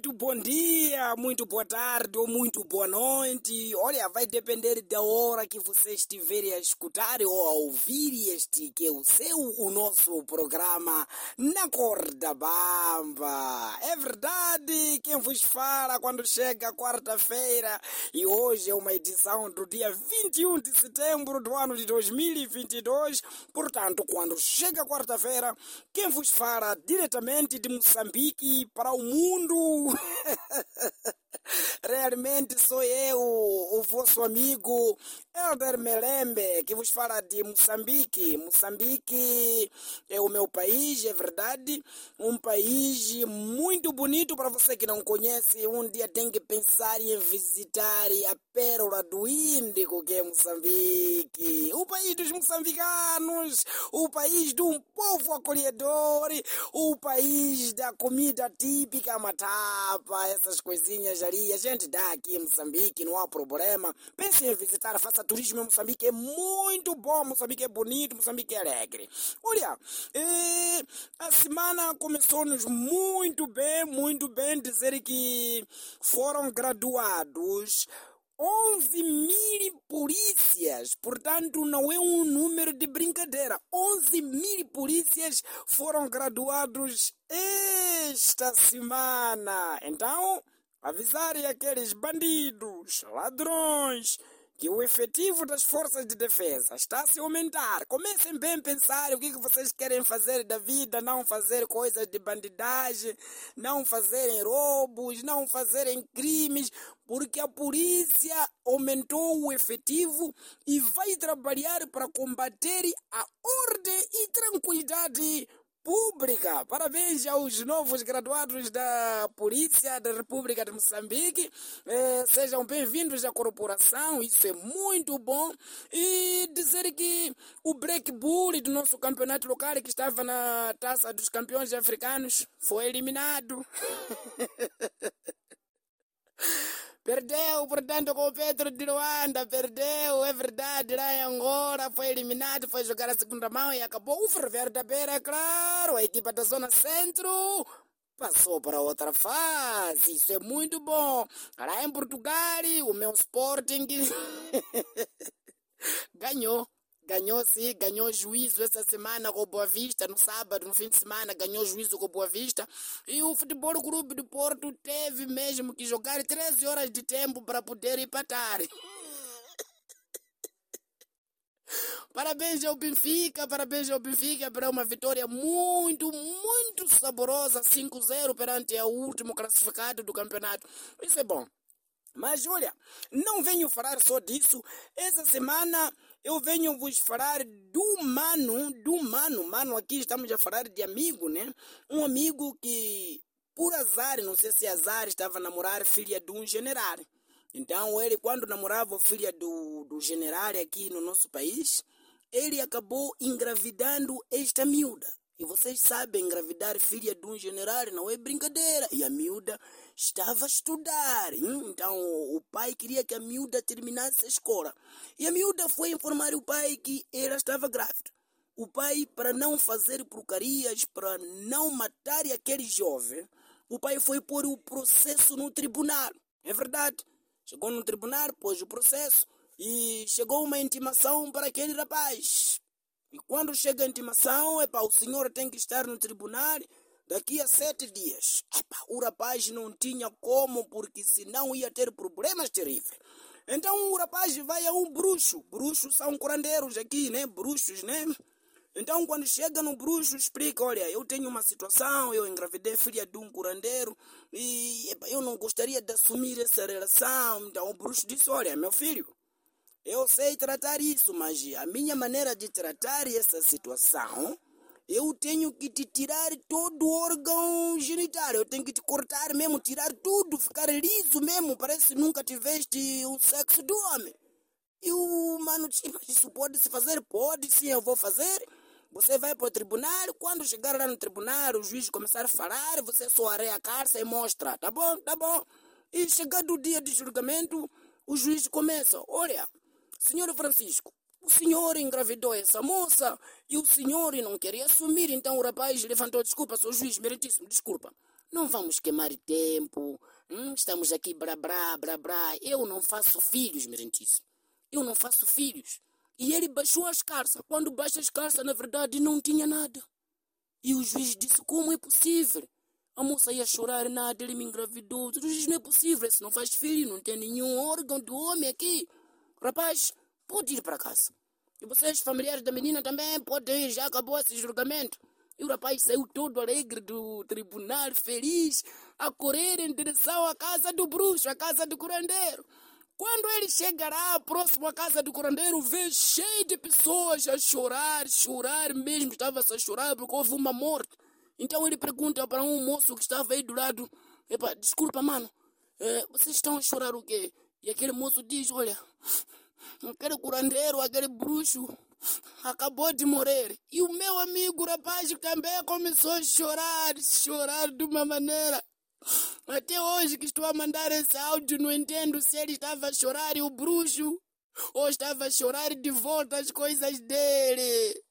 muito bom dia, muito boa tarde ou muito boa noite. Olha, vai depender da hora que você estiver a escutar ou a ouvir este que é o seu, o nosso programa Na Corda Bamba. É verdade, quem vos fala quando chega quarta-feira e hoje é uma edição do dia 21 de setembro do ano de 2022. Portanto, quando chega quarta-feira, quem vos fala diretamente de Moçambique para o mundo. Realmente sou eu, o vosso amigo Elder Melembe, que vos fala de Moçambique. Moçambique é o meu país, é verdade. Um país muito bonito para você que não conhece. Um dia tem que pensar em visitar a pérola do Índico, que é Moçambique. O país dos moçambicanos, o país de um povo acolhedor, o país da comida típica, matapa, essas coisinhas ali. A gente dá aqui em Moçambique, não há problema. Pense em visitar, faça turismo em Moçambique, é muito bom. Moçambique é bonito, Moçambique é alegre. Olha, eh, a semana começou-nos muito bem, muito bem. Dizer que foram graduados 11 mil polícias, portanto não é um número de brincadeira. 11 mil polícias foram graduados esta semana. Então, avisarem aqueles bandidos, ladrões, que o efetivo das forças de defesa está a se aumentar. Comecem bem a pensar o que, que vocês querem fazer da vida, não fazer coisas de bandidagem, não fazerem roubos, não fazerem crimes, porque a polícia aumentou o efetivo e vai trabalhar para combater a ordem e tranquilidade pública. Parabéns aos novos graduados da Polícia da República de Moçambique. Eh, sejam bem-vindos à corporação, isso é muito bom. E dizer que o Black Bull do nosso campeonato local, que estava na taça dos campeões africanos, foi eliminado. Perdeu, portanto, com o Pedro de Luanda, perdeu, é verdade, lá em Angola, foi eliminado, foi jogar a segunda mão e acabou. O Ferroviário da Beira, claro, a equipa da Zona Centro passou para outra fase, isso é muito bom. Lá em Portugal, o meu Sporting ganhou ganhou sim, ganhou juízo essa semana com o Boa Vista, no sábado, no fim de semana, ganhou juízo com o Boa Vista. E o Futebol Clube do Porto teve mesmo que jogar 13 horas de tempo para poder empatar. Parabéns ao Benfica, parabéns ao Benfica para uma vitória muito, muito saborosa, 5-0 perante o último classificado do campeonato. Isso é bom. Mas olha, não venho falar só disso. Essa semana eu venho vos falar do mano, do mano. Mano, aqui estamos a falar de amigo, né? Um amigo que, por azar, não sei se azar, estava a namorar filha de um general. Então, ele, quando namorava filha do, do general aqui no nosso país, ele acabou engravidando esta miúda. E vocês sabem, engravidar filha de um general não é brincadeira. E a miúda estava a estudar. Então o pai queria que a miúda terminasse a escola. E a miúda foi informar o pai que ela estava grávida. O pai, para não fazer porcarias, para não matar aquele jovem, o pai foi pôr o processo no tribunal. É verdade. Chegou no tribunal, pôs o processo e chegou uma intimação para aquele rapaz. E quando chega a intimação, epa, o senhor tem que estar no tribunal daqui a sete dias. Epa, o rapaz não tinha como, porque senão ia ter problemas terríveis. Então o rapaz vai a um bruxo. Bruxos são curandeiros aqui, né? Bruxos, né? Então, quando chega no bruxo, explica: olha, eu tenho uma situação, eu engravidei filha de um curandeiro e eu não gostaria de assumir essa relação. Então, o bruxo disse: olha, meu filho, eu sei tratar isso, mas a minha maneira de tratar essa situação, eu tenho que te tirar todo o órgão genital, eu tenho que te cortar mesmo, tirar tudo, ficar liso mesmo, parece que nunca tiveste o sexo do homem. E o mano, tipo, isso pode se fazer? Pode sim, eu vou fazer. Você vai para o tribunal, quando chegar lá no tribunal, o juiz começar a falar, você só areia a carta e mostra, tá bom, tá bom. E chegando o dia de julgamento, o juiz começa, olha, Senhor Francisco, o senhor engravidou essa moça e o senhor não queria assumir, então o rapaz levantou, desculpa, sou juiz, meritíssimo, desculpa. Não vamos queimar tempo. Hum, estamos aqui brá, brá, brá, brá. Eu não faço filhos, Merentice. Eu não faço filhos. E ele baixou a escarça. Quando baixa a escarça, na verdade, não tinha nada. E o juiz disse, como é possível? A moça ia chorar, nada, ele me engravidou. O juiz, não é possível, esse não faz filho, não tem nenhum órgão do homem aqui. Rapaz, pode ir para casa. E vocês, familiares da menina, também podem ir, já acabou esse julgamento. E o rapaz saiu todo alegre do tribunal, feliz, a correr em direção à casa do bruxo, à casa do curandeiro. Quando ele chegará próximo à casa do curandeiro, vê cheio de pessoas a chorar, chorar mesmo, estava a chorar porque houve uma morte. Então ele pergunta para um moço que estava aí do lado, desculpa, mano, é, vocês estão a chorar o quê? E aquele moço diz, olha, aquele curandeiro, aquele bruxo, acabou de morrer. E o meu amigo rapaz também começou a chorar, chorar de uma maneira. Até hoje que estou a mandar esse áudio, não entendo se ele estava a chorar e o bruxo ou estava a chorar de volta as coisas dele.